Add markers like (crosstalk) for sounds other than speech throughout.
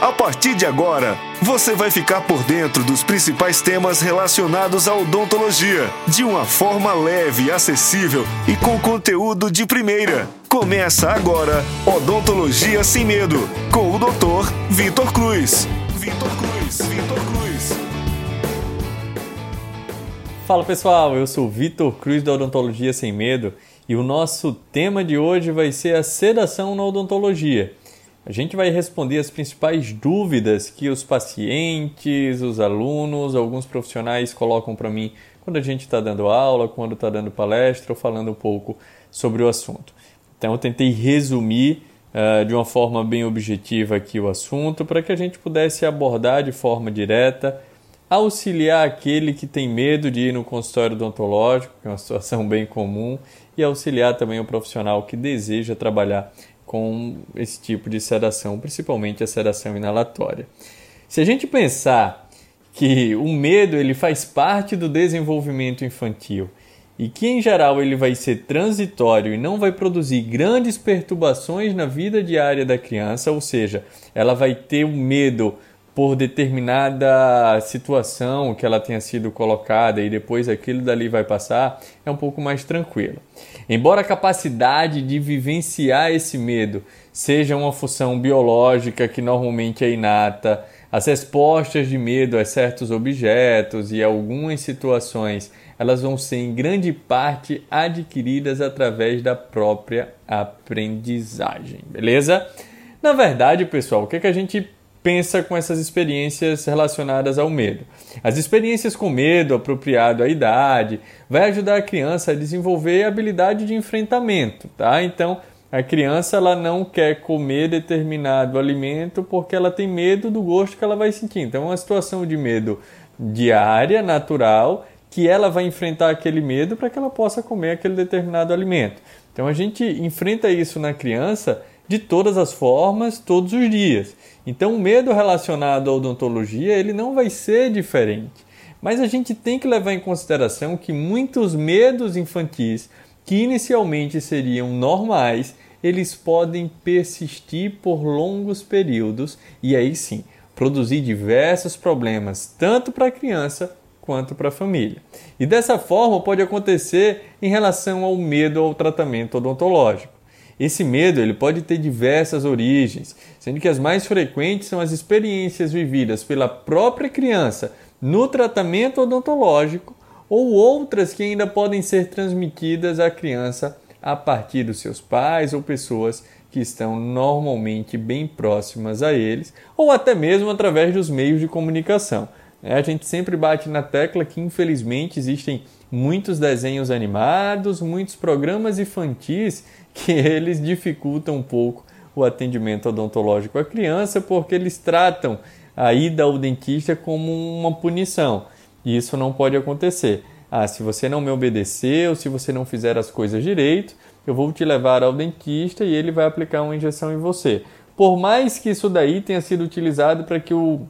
A partir de agora, você vai ficar por dentro dos principais temas relacionados à odontologia, de uma forma leve, acessível e com conteúdo de primeira. Começa agora Odontologia Sem Medo, com o Dr. Vitor Cruz. Vitor Cruz, Vitor Cruz. Fala pessoal, eu sou Vitor Cruz da Odontologia Sem Medo e o nosso tema de hoje vai ser a sedação na odontologia. A gente vai responder as principais dúvidas que os pacientes, os alunos, alguns profissionais colocam para mim quando a gente está dando aula, quando está dando palestra ou falando um pouco sobre o assunto. Então, eu tentei resumir uh, de uma forma bem objetiva aqui o assunto para que a gente pudesse abordar de forma direta, auxiliar aquele que tem medo de ir no consultório odontológico, que é uma situação (laughs) bem comum, e auxiliar também o profissional que deseja trabalhar com esse tipo de sedação, principalmente a sedação inalatória. Se a gente pensar que o medo ele faz parte do desenvolvimento infantil e que em geral ele vai ser transitório e não vai produzir grandes perturbações na vida diária da criança, ou seja, ela vai ter o medo por determinada situação que ela tenha sido colocada e depois aquilo dali vai passar, é um pouco mais tranquilo. Embora a capacidade de vivenciar esse medo seja uma função biológica que normalmente é inata, as respostas de medo a certos objetos e algumas situações, elas vão ser em grande parte adquiridas através da própria aprendizagem, beleza? Na verdade, pessoal, o que, é que a gente pensa com essas experiências relacionadas ao medo. As experiências com medo apropriado à idade vai ajudar a criança a desenvolver a habilidade de enfrentamento, tá? Então, a criança ela não quer comer determinado alimento porque ela tem medo do gosto que ela vai sentir. Então, é uma situação de medo diária, natural, que ela vai enfrentar aquele medo para que ela possa comer aquele determinado alimento. Então, a gente enfrenta isso na criança de todas as formas, todos os dias. Então, o medo relacionado à odontologia ele não vai ser diferente. Mas a gente tem que levar em consideração que muitos medos infantis, que inicialmente seriam normais, eles podem persistir por longos períodos e aí sim produzir diversos problemas, tanto para a criança quanto para a família. E dessa forma pode acontecer em relação ao medo ao tratamento odontológico. Esse medo ele pode ter diversas origens, sendo que as mais frequentes são as experiências vividas pela própria criança no tratamento odontológico ou outras que ainda podem ser transmitidas à criança a partir dos seus pais ou pessoas que estão normalmente bem próximas a eles, ou até mesmo através dos meios de comunicação. É, a gente sempre bate na tecla que, infelizmente, existem muitos desenhos animados, muitos programas infantis que eles dificultam um pouco o atendimento odontológico à criança, porque eles tratam a ida ao dentista como uma punição. E isso não pode acontecer. Ah, se você não me obedecer ou se você não fizer as coisas direito, eu vou te levar ao dentista e ele vai aplicar uma injeção em você. Por mais que isso daí tenha sido utilizado para que o,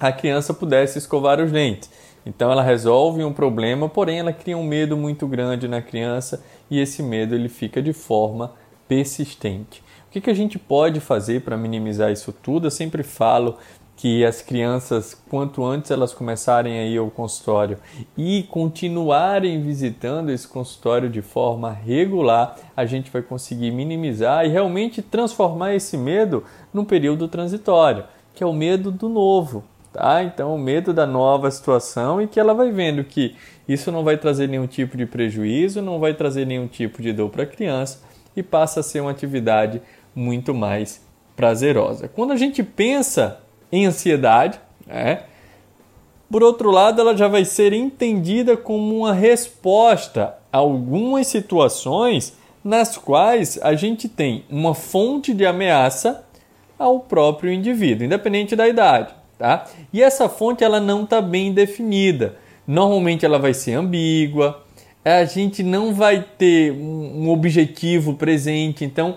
a criança pudesse escovar os dentes. Então ela resolve um problema, porém ela cria um medo muito grande na criança e esse medo ele fica de forma persistente. O que, que a gente pode fazer para minimizar isso tudo? Eu sempre falo que as crianças, quanto antes elas começarem a ir ao consultório e continuarem visitando esse consultório de forma regular, a gente vai conseguir minimizar e realmente transformar esse medo num período transitório, que é o medo do novo, tá? Então, o medo da nova situação e que ela vai vendo que isso não vai trazer nenhum tipo de prejuízo, não vai trazer nenhum tipo de dor para a criança e passa a ser uma atividade muito mais prazerosa. Quando a gente pensa em ansiedade, é, por outro lado, ela já vai ser entendida como uma resposta a algumas situações nas quais a gente tem uma fonte de ameaça ao próprio indivíduo, independente da idade tá? E essa fonte ela não está bem definida. Normalmente ela vai ser ambígua. A gente não vai ter um objetivo presente, então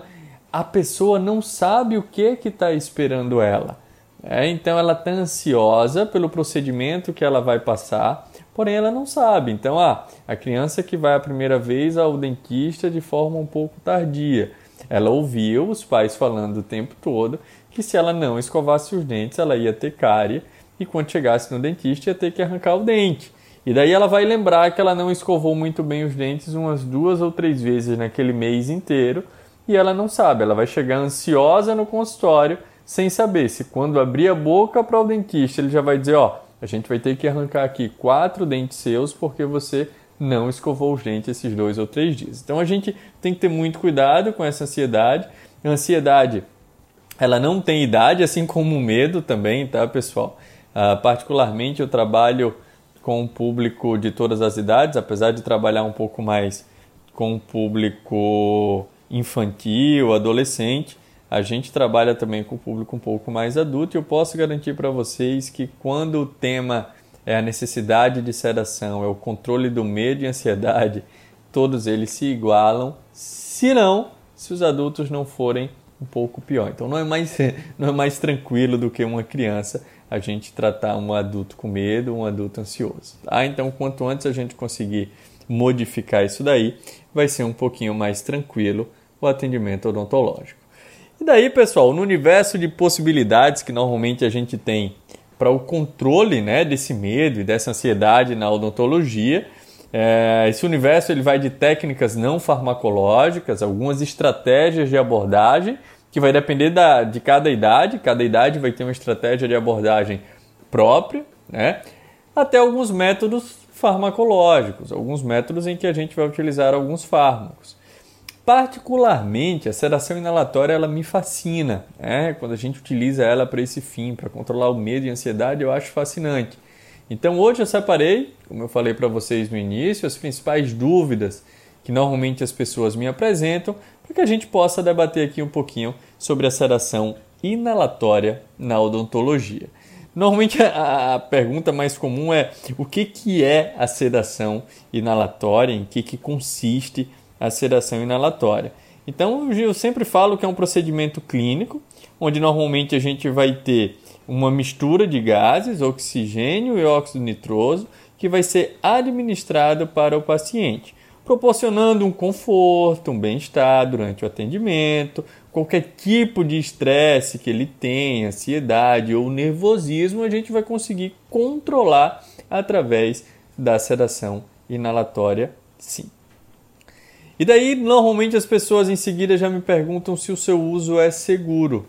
a pessoa não sabe o que que está esperando ela. É, então ela está ansiosa pelo procedimento que ela vai passar, porém ela não sabe. Então, ah, a criança que vai a primeira vez ao dentista de forma um pouco tardia, ela ouvia os pais falando o tempo todo que se ela não escovasse os dentes, ela ia ter cárie e quando chegasse no dentista ia ter que arrancar o dente. E daí ela vai lembrar que ela não escovou muito bem os dentes umas duas ou três vezes naquele mês inteiro e ela não sabe. Ela vai chegar ansiosa no consultório sem saber se quando abrir a boca para o dentista ele já vai dizer: Ó, a gente vai ter que arrancar aqui quatro dentes seus porque você não escovou os dentes esses dois ou três dias. Então a gente tem que ter muito cuidado com essa ansiedade. A ansiedade ela não tem idade, assim como o medo também, tá, pessoal? Uh, particularmente eu trabalho com o público de todas as idades, apesar de trabalhar um pouco mais com o público infantil, adolescente, a gente trabalha também com o público um pouco mais adulto e eu posso garantir para vocês que quando o tema é a necessidade de sedação, é o controle do medo e ansiedade, todos eles se igualam, se não, se os adultos não forem um pouco pior. Então não é mais, (laughs) não é mais tranquilo do que uma criança a gente tratar um adulto com medo, um adulto ansioso. Tá? Então, quanto antes a gente conseguir modificar isso daí, vai ser um pouquinho mais tranquilo o atendimento odontológico. E daí, pessoal, no universo de possibilidades que normalmente a gente tem para o controle né, desse medo e dessa ansiedade na odontologia, é, esse universo ele vai de técnicas não farmacológicas, algumas estratégias de abordagem que vai depender da, de cada idade, cada idade vai ter uma estratégia de abordagem própria, né? até alguns métodos farmacológicos, alguns métodos em que a gente vai utilizar alguns fármacos. Particularmente, a sedação inalatória ela me fascina. Né? Quando a gente utiliza ela para esse fim, para controlar o medo e a ansiedade, eu acho fascinante. Então hoje eu separei, como eu falei para vocês no início, as principais dúvidas que normalmente as pessoas me apresentam para que a gente possa debater aqui um pouquinho sobre a sedação inalatória na odontologia. Normalmente a, pergunta mais comum é o que, que é a sedação inalatória, em que, que consiste a sedação inalatória. Então eu sempre falo que é um procedimento clínico, onde normalmente a gente vai ter uma mistura de gases, oxigênio e óxido nitroso, que vai ser administrado para o paciente proporcionando um conforto, um bem-estar durante o atendimento. Qualquer tipo de estresse que ele tenha, ansiedade ou nervosismo, a gente vai conseguir controlar através da sedação inalatória, sim. E daí, normalmente as pessoas em seguida já me perguntam se o seu uso é seguro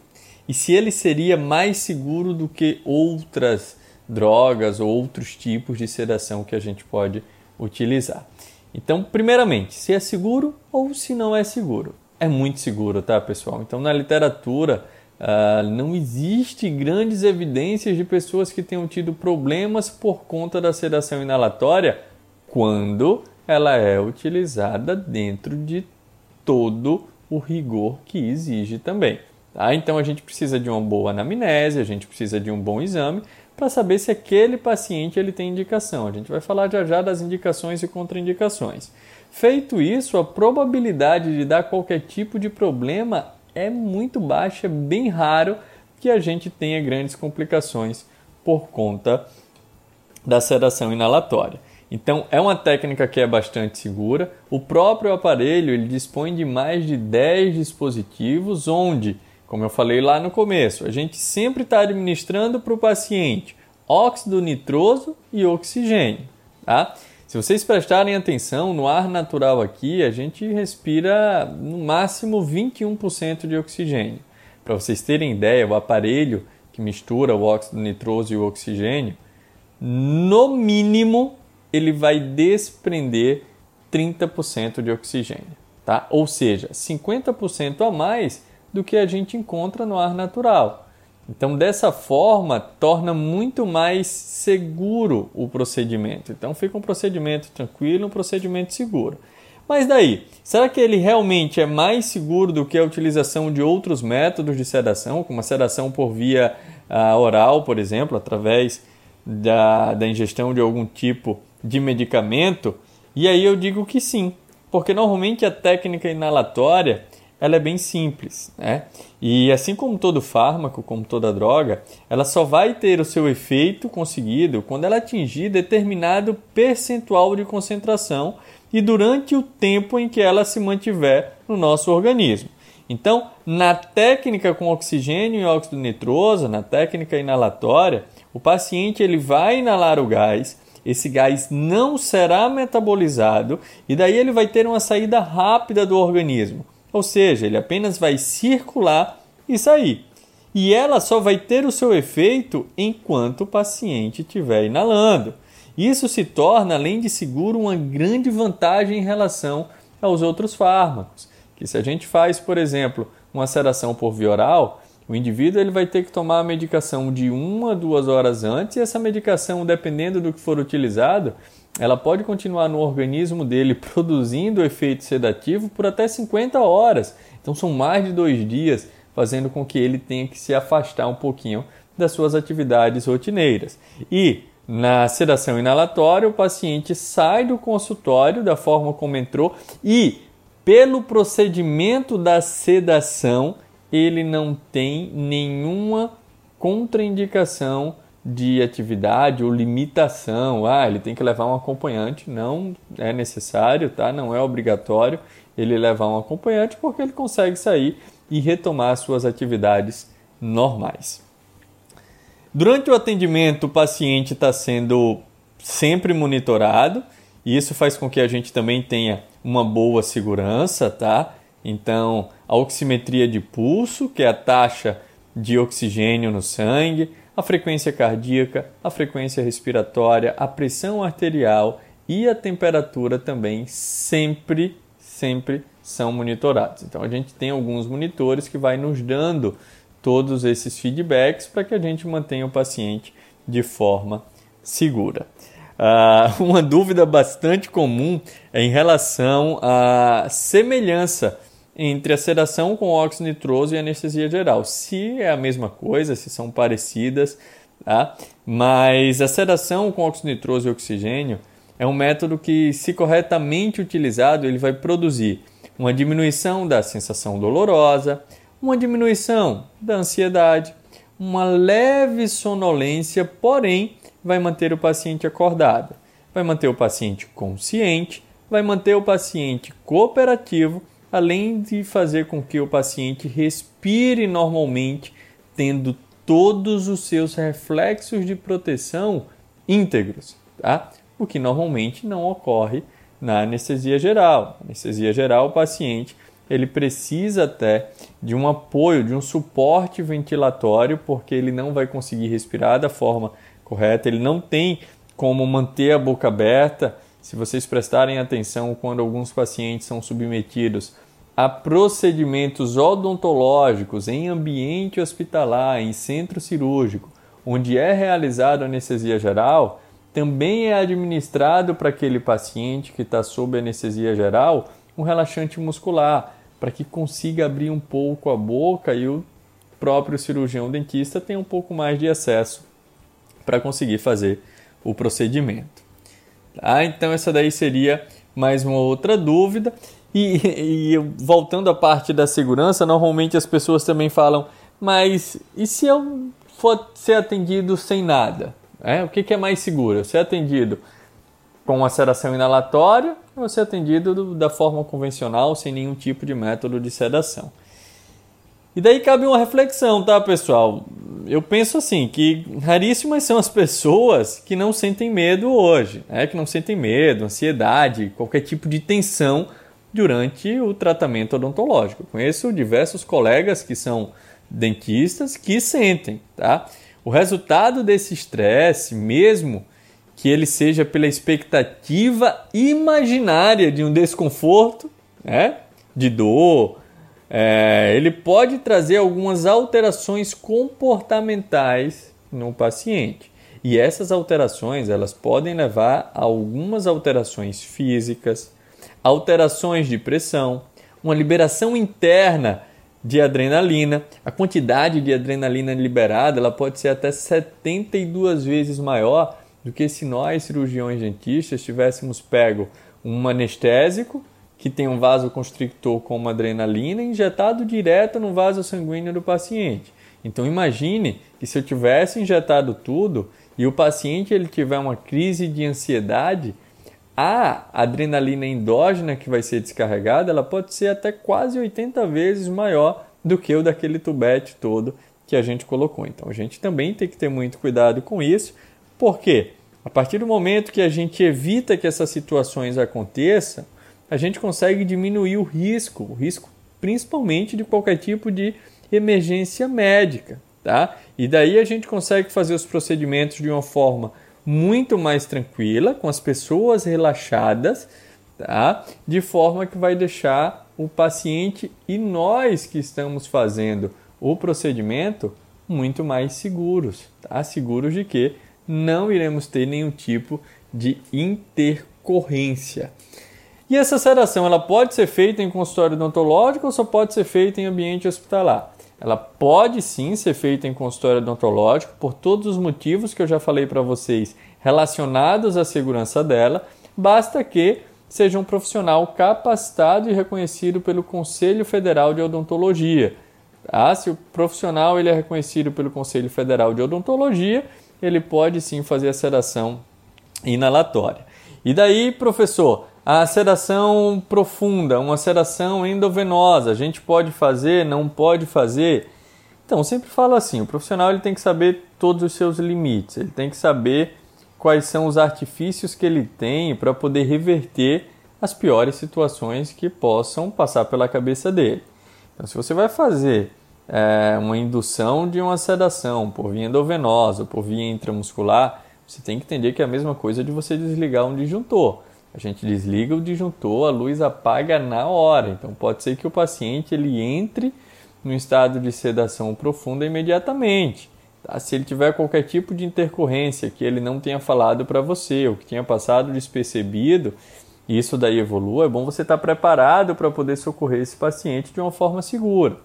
e se ele seria mais seguro do que outras drogas ou outros tipos de sedação que a gente pode utilizar. Então, primeiramente, se é seguro ou se não é seguro. É muito seguro, tá, pessoal? Então, na literatura, uh, não existe grandes evidências de pessoas que tenham tido problemas por conta da sedação inalatória quando ela é utilizada dentro de todo o rigor que exige também. Tá? Então, a gente precisa de uma boa anamnese, a gente precisa de um bom exame para saber se aquele paciente ele tem indicação. A gente vai falar já já das indicações e contraindicações. Feito isso, a probabilidade de dar qualquer tipo de problema é muito baixa, é bem raro que a gente tenha grandes complicações por conta da sedação inalatória. Então, é uma técnica que é bastante segura. O próprio aparelho ele dispõe de mais de 10 dispositivos onde como eu falei lá no começo, a gente sempre está administrando para o paciente óxido nitroso e oxigênio. Tá? Se vocês prestarem atenção, no ar natural aqui a gente respira no máximo 21% de oxigênio. Para vocês terem ideia, o aparelho que mistura o óxido nitroso e o oxigênio, no mínimo ele vai desprender 30% de oxigênio, tá? Ou seja, 50% a mais do que a gente encontra no ar natural. Então, dessa forma, torna muito mais seguro o procedimento. Então, fica um procedimento tranquilo, um procedimento seguro. Mas daí, será que ele realmente é mais seguro do que a utilização de outros métodos de sedação, como a sedação por via uh, oral, por exemplo, através da, da ingestão de algum tipo de medicamento? E aí eu digo que sim, porque normalmente a técnica inalatória ela é bem simples, né? E assim como todo fármaco, como toda droga, ela só vai ter o seu efeito conseguido quando ela atingir determinado percentual de concentração e durante o tempo em que ela se mantiver no nosso organismo. Então, na técnica com oxigênio e óxido nitroso, na técnica inalatória, o paciente ele vai inalar o gás, esse gás não será metabolizado e daí ele vai ter uma saída rápida do organismo. Ou seja, ele apenas vai circular e sair. E ela só vai ter o seu efeito enquanto o paciente estiver inalando. Isso se torna, além de seguro, uma grande vantagem em relação aos outros fármacos. Que se a gente faz, por exemplo, uma sedação por via oral, o indivíduo ele vai ter que tomar a medicação de uma a duas horas antes, e essa medicação, dependendo do que for utilizado, ela pode continuar no organismo dele (laughs) produzindo efeito sedativo por até 50 horas. Então são mais de dois dias, fazendo com que ele tenha que se afastar um pouquinho das suas atividades rotineiras. E na sedação inalatória, o paciente sai do consultório da forma como entrou e, pelo procedimento da sedação, ele não tem nenhuma contraindicação de atividade ou limitação. Ah, ele tem que levar um acompanhante. Não é necessário, tá? Não é obrigatório ele levar um acompanhante porque ele consegue sair e retomar suas atividades normais. Durante o atendimento, o paciente está sendo sempre monitorado e isso faz com que a gente também tenha uma boa segurança, tá? Então, a oximetria de pulso, que é a taxa de oxigênio no sangue, a frequência cardíaca, a frequência respiratória, a pressão arterial e a temperatura também sempre, sempre são monitorados. Então, a gente tem alguns monitores que vai nos dando todos esses feedbacks para que a gente mantenha o paciente de forma segura. Uh, uma dúvida bastante comum é em relação à semelhança entre a sedação com óxido nitroso e anestesia geral. Se é a mesma coisa, se são parecidas, tá? mas a sedação com óxido nitroso e oxigênio é um método que, se corretamente utilizado, ele vai produzir uma diminuição da sensação dolorosa, uma diminuição da ansiedade, uma leve sonolência, porém vai manter o paciente acordado, vai manter o paciente consciente, vai manter o paciente cooperativo, além de fazer com que o paciente respire normalmente, tendo todos os seus reflexos de proteção íntegros, tá? O que normalmente não ocorre na anestesia geral. anestesia geral, o paciente ele precisa até de um apoio, de um suporte ventilatório, porque ele não vai conseguir respirar da forma correta, ele não tem como manter a boca aberta. Se vocês prestarem atenção, quando alguns pacientes são submetidos a procedimentos odontológicos em ambiente hospitalar, em centro cirúrgico, onde é realizada anestesia geral, também é administrado para aquele paciente que está sob anestesia geral um relaxante muscular, para que consiga abrir um pouco a boca e o próprio cirurgião dentista tenha um pouco mais de acesso para conseguir fazer o procedimento. Tá? Então, essa daí seria mais uma outra dúvida. E, (laughs) e, voltando à parte da segurança, normalmente as pessoas também falam: mas e se eu for ser atendido sem nada? É, o que, que é mais seguro? Ser atendido com sedação inalatória ou ser atendido do, da forma convencional, sem nenhum tipo de método de sedação? E daí cabe uma reflexão, tá, pessoal? Eu penso assim, que raríssimas são as pessoas que não sentem medo hoje, né? que não sentem medo, ansiedade, qualquer tipo de tensão durante o tratamento odontológico. conheço diversos colegas que são dentistas que sentem, tá? O resultado desse estresse, mesmo que ele seja pela expectativa imaginária de um desconforto, né? de dor, é, ele pode trazer algumas alterações comportamentais no paciente. E essas alterações elas podem levar a algumas alterações físicas, alterações de pressão, uma liberação interna de adrenalina. A quantidade de adrenalina liberada ela pode ser até 72 vezes maior do que se nós, cirurgiões dentistas, tivéssemos pego um anestésico que tem um vasoconstrictor com uma adrenalina injetado direto no vaso sanguíneo do paciente. Então imagine que se eu tivesse injetado tudo e o paciente ele tiver uma crise de ansiedade, a adrenalina endógena que vai ser descarregada, ela pode ser até quase 80 vezes maior do que o daquele tubete todo que a gente colocou. Então a gente também tem que ter muito cuidado com isso, porque a partir do momento que a gente evita que essas situações aconteçam, a gente consegue diminuir o risco, o risco principalmente de qualquer tipo de emergência médica, tá? E daí a gente consegue fazer os procedimentos de uma forma muito mais tranquila, com as pessoas relaxadas, tá? De forma que vai deixar o paciente e nós que estamos fazendo o procedimento muito mais seguros, tá? Seguros de que não iremos ter nenhum tipo de intercorrência. E essa sedação ela pode ser feita em consultório odontológico ou só pode ser feita em ambiente hospitalar? Ela pode sim ser feita em consultório odontológico por todos os motivos que eu já falei para vocês relacionados à segurança dela, basta que seja um profissional capacitado e reconhecido pelo Conselho Federal de Odontologia. Tá? Se o profissional ele é reconhecido pelo Conselho Federal de Odontologia, ele pode sim fazer a sedação inalatória. E daí, professor, a sedação profunda, uma sedação endovenosa, a gente pode fazer, não pode fazer? Então, sempre falo assim, o profissional ele tem que saber todos os seus limites, ele tem que saber quais são os artifícios que ele tem para poder reverter as piores situações que possam passar pela cabeça dele. Então, se você vai fazer é, uma indução de uma sedação por via endovenosa, por via intramuscular, você tem que entender que é a mesma coisa de você desligar um disjuntor. A gente desliga o disjuntor, a luz apaga na hora. Então pode ser que o paciente ele entre no estado de sedação profunda imediatamente. Tá? Se ele tiver qualquer tipo de intercorrência que ele não tenha falado para você ou que tenha passado despercebido, isso daí evolua, é bom você estar tá preparado para poder socorrer esse paciente de uma forma segura.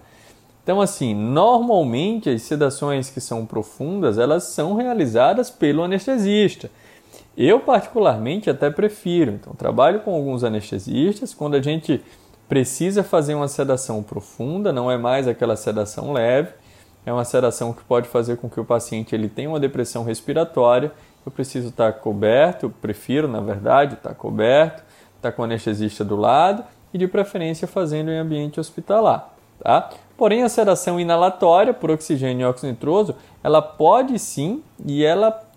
Então, assim, normalmente as sedações que são profundas, elas são realizadas pelo anestesista. Eu, particularmente, até prefiro. Então, trabalho com alguns anestesistas. Quando a gente precisa fazer uma sedação profunda, não é mais aquela sedação leve, é uma sedação que pode fazer com que o paciente ele tenha uma depressão respiratória. Eu preciso estar coberto, prefiro, na verdade, estar coberto, estar com o anestesista do lado e, de preferência, fazendo em ambiente hospitalar. Tá? Porém, a sedação inalatória por oxigênio e óxido nitroso, ela pode sim e ela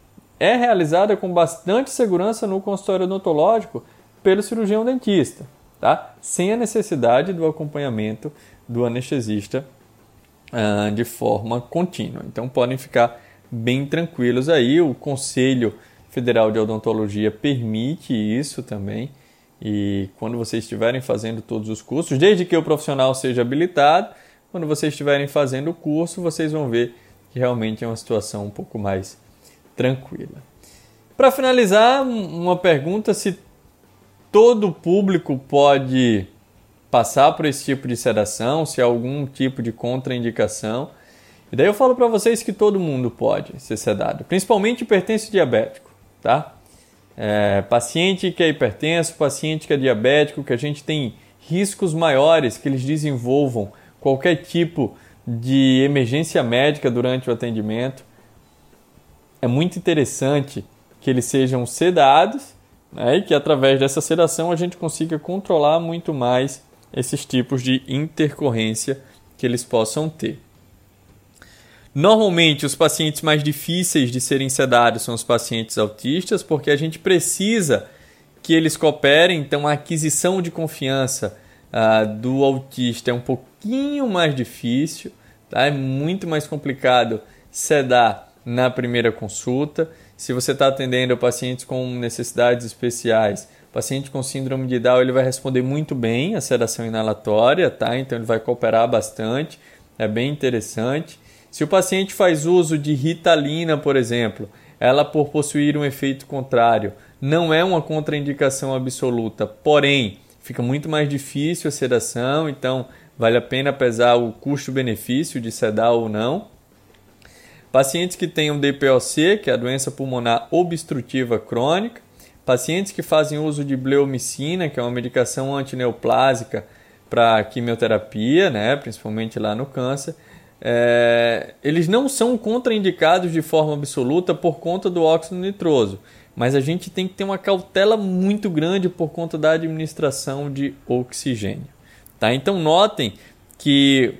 é realizada com bastante segurança no consultório odontológico pelo cirurgião dentista, tá? sem a necessidade do acompanhamento do anestesista uh, de forma contínua. Então podem ficar bem tranquilos aí. O Conselho Federal de Odontologia permite isso também. E quando vocês estiverem fazendo todos os cursos, desde que o profissional seja habilitado, quando vocês estiverem fazendo o curso, vocês vão ver que realmente é uma situação um pouco mais tranquila. Para finalizar, uma pergunta se todo público pode passar por esse tipo de sedação, se há algum tipo de contraindicação. E daí eu falo para vocês que todo mundo pode ser sedado, principalmente hipertenso diabético, tá? É, paciente que é hipertenso, paciente que é diabético, que a gente tem riscos maiores que eles desenvolvam qualquer tipo de emergência médica durante o atendimento. É muito interessante que eles sejam sedados né, e que através dessa sedação a gente consiga controlar muito mais esses tipos de intercorrência que eles possam ter. Normalmente, os pacientes mais difíceis de serem sedados são os pacientes autistas, porque a gente precisa que eles cooperem, então a aquisição de confiança uh, do autista é um pouquinho mais difícil, tá? é muito mais complicado sedar na primeira consulta. Se você está atendendo pacientes com necessidades especiais, paciente com síndrome de Down, ele vai responder muito bem a sedação inalatória, tá? Então ele vai cooperar bastante, é bem interessante. Se o paciente faz uso de ritalina, por exemplo, ela por possuir um efeito contrário, não é uma contraindicação absoluta, porém fica muito mais difícil a sedação, então vale a pena pesar o custo-benefício de sedar ou não. Pacientes que tenham DPOC, que é a doença pulmonar obstrutiva crônica, pacientes que fazem uso de bleomicina, que é uma medicação antineoplásica para quimioterapia, né, principalmente lá no câncer, é, eles não são contraindicados de forma absoluta por conta do óxido nitroso, mas a gente tem que ter uma cautela muito grande por conta da administração de oxigênio. Tá? Então notem que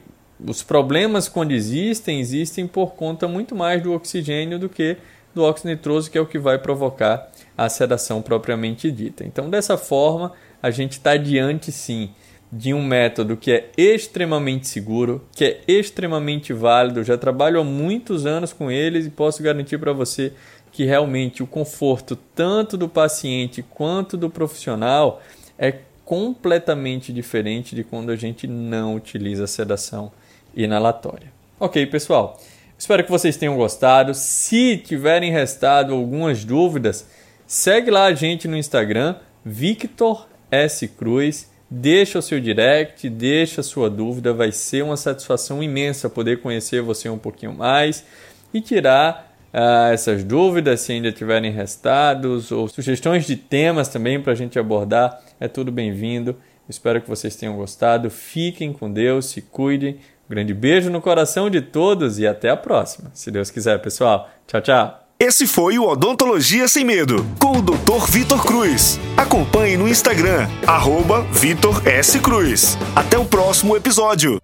os problemas quando existem, existem por conta muito mais do oxigênio do que do óxido nitroso, que é o que vai provocar a sedação propriamente dita. Então, dessa forma, a gente está diante sim de um método que é extremamente seguro, que é extremamente válido. Eu já trabalho há muitos anos com eles e posso garantir para você que realmente o conforto tanto do paciente quanto do profissional é completamente diferente de quando a gente não utiliza sedação inalatória. Ok, pessoal. Espero que vocês tenham gostado. Se tiverem restado algumas dúvidas, segue lá a gente no Instagram, Victor S. Cruz Deixa o seu direct, deixa a sua dúvida, vai ser uma satisfação imensa poder conhecer você um pouquinho mais e tirar uh, essas dúvidas, se ainda tiverem restados ou sugestões de temas também para a gente abordar, é tudo bem-vindo. Espero que vocês tenham gostado. Fiquem com Deus, se cuidem. Um grande beijo no coração de todos e até a próxima, se Deus quiser, pessoal. Tchau, tchau. Esse foi o Odontologia Sem Medo, com o Dr. Vitor Cruz. Acompanhe no Instagram, arroba Vitor S. Cruz. Até o próximo episódio.